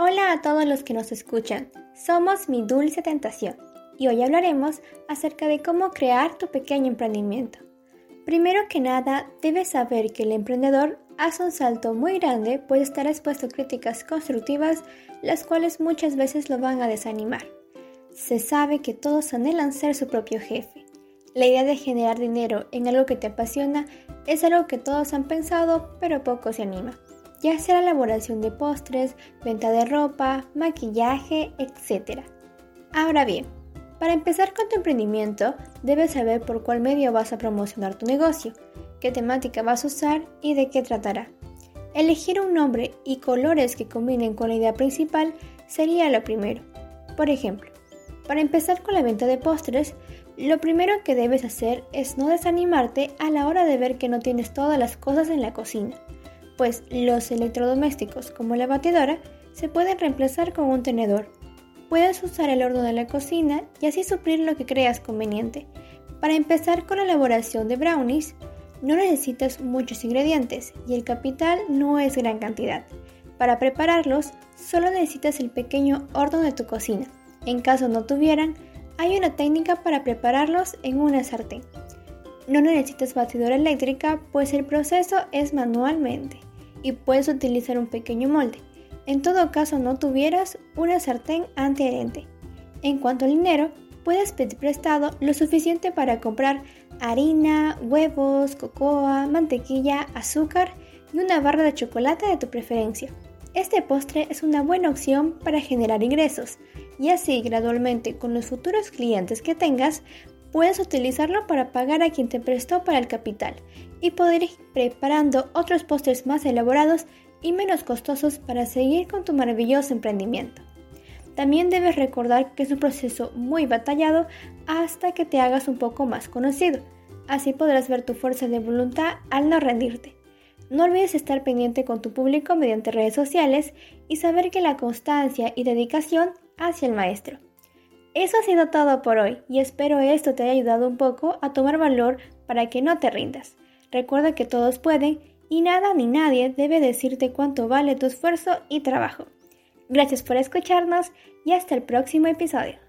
Hola a todos los que nos escuchan, somos Mi Dulce Tentación y hoy hablaremos acerca de cómo crear tu pequeño emprendimiento. Primero que nada, debes saber que el emprendedor hace un salto muy grande pues estar expuesto a críticas constructivas, las cuales muchas veces lo van a desanimar. Se sabe que todos anhelan ser su propio jefe. La idea de generar dinero en algo que te apasiona es algo que todos han pensado, pero poco se anima ya sea la elaboración de postres, venta de ropa, maquillaje, etc. Ahora bien, para empezar con tu emprendimiento, debes saber por cuál medio vas a promocionar tu negocio, qué temática vas a usar y de qué tratará. Elegir un nombre y colores que combinen con la idea principal sería lo primero. Por ejemplo, para empezar con la venta de postres, lo primero que debes hacer es no desanimarte a la hora de ver que no tienes todas las cosas en la cocina pues los electrodomésticos como la batidora se pueden reemplazar con un tenedor. Puedes usar el horno de la cocina y así suplir lo que creas conveniente. Para empezar con la elaboración de brownies, no necesitas muchos ingredientes y el capital no es gran cantidad. Para prepararlos, solo necesitas el pequeño horno de tu cocina. En caso no tuvieran, hay una técnica para prepararlos en una sartén. No necesitas batidora eléctrica, pues el proceso es manualmente y puedes utilizar un pequeño molde. En todo caso no tuvieras una sartén antiadherente. En cuanto al dinero, puedes pedir prestado lo suficiente para comprar harina, huevos, cocoa, mantequilla, azúcar y una barra de chocolate de tu preferencia. Este postre es una buena opción para generar ingresos y así gradualmente con los futuros clientes que tengas puedes utilizarlo para pagar a quien te prestó para el capital y poder ir preparando otros postres más elaborados y menos costosos para seguir con tu maravilloso emprendimiento. También debes recordar que es un proceso muy batallado hasta que te hagas un poco más conocido. Así podrás ver tu fuerza de voluntad al no rendirte. No olvides estar pendiente con tu público mediante redes sociales y saber que la constancia y dedicación hacia el maestro. Eso ha sido todo por hoy y espero esto te haya ayudado un poco a tomar valor para que no te rindas. Recuerda que todos pueden y nada ni nadie debe decirte cuánto vale tu esfuerzo y trabajo. Gracias por escucharnos y hasta el próximo episodio.